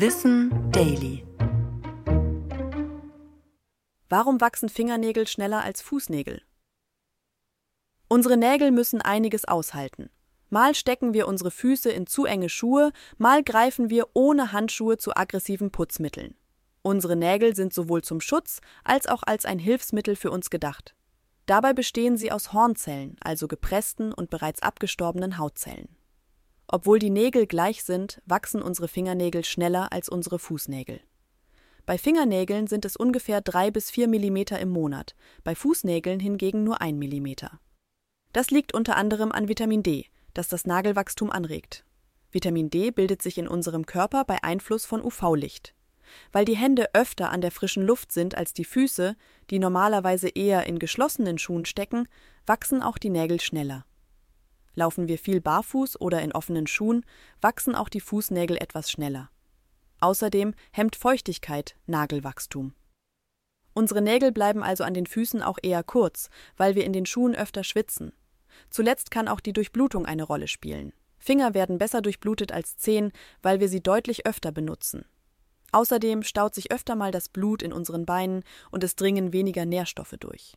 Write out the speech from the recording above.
Wissen Daily. Warum wachsen Fingernägel schneller als Fußnägel? Unsere Nägel müssen einiges aushalten. Mal stecken wir unsere Füße in zu enge Schuhe, mal greifen wir ohne Handschuhe zu aggressiven Putzmitteln. Unsere Nägel sind sowohl zum Schutz als auch als ein Hilfsmittel für uns gedacht. Dabei bestehen sie aus Hornzellen, also gepressten und bereits abgestorbenen Hautzellen. Obwohl die Nägel gleich sind, wachsen unsere Fingernägel schneller als unsere Fußnägel. Bei Fingernägeln sind es ungefähr drei bis vier Millimeter im Monat, bei Fußnägeln hingegen nur ein Millimeter. Das liegt unter anderem an Vitamin D, das das Nagelwachstum anregt. Vitamin D bildet sich in unserem Körper bei Einfluss von UV-Licht. Weil die Hände öfter an der frischen Luft sind als die Füße, die normalerweise eher in geschlossenen Schuhen stecken, wachsen auch die Nägel schneller. Laufen wir viel barfuß oder in offenen Schuhen, wachsen auch die Fußnägel etwas schneller. Außerdem hemmt Feuchtigkeit Nagelwachstum. Unsere Nägel bleiben also an den Füßen auch eher kurz, weil wir in den Schuhen öfter schwitzen. Zuletzt kann auch die Durchblutung eine Rolle spielen. Finger werden besser durchblutet als Zehen, weil wir sie deutlich öfter benutzen. Außerdem staut sich öfter mal das Blut in unseren Beinen und es dringen weniger Nährstoffe durch.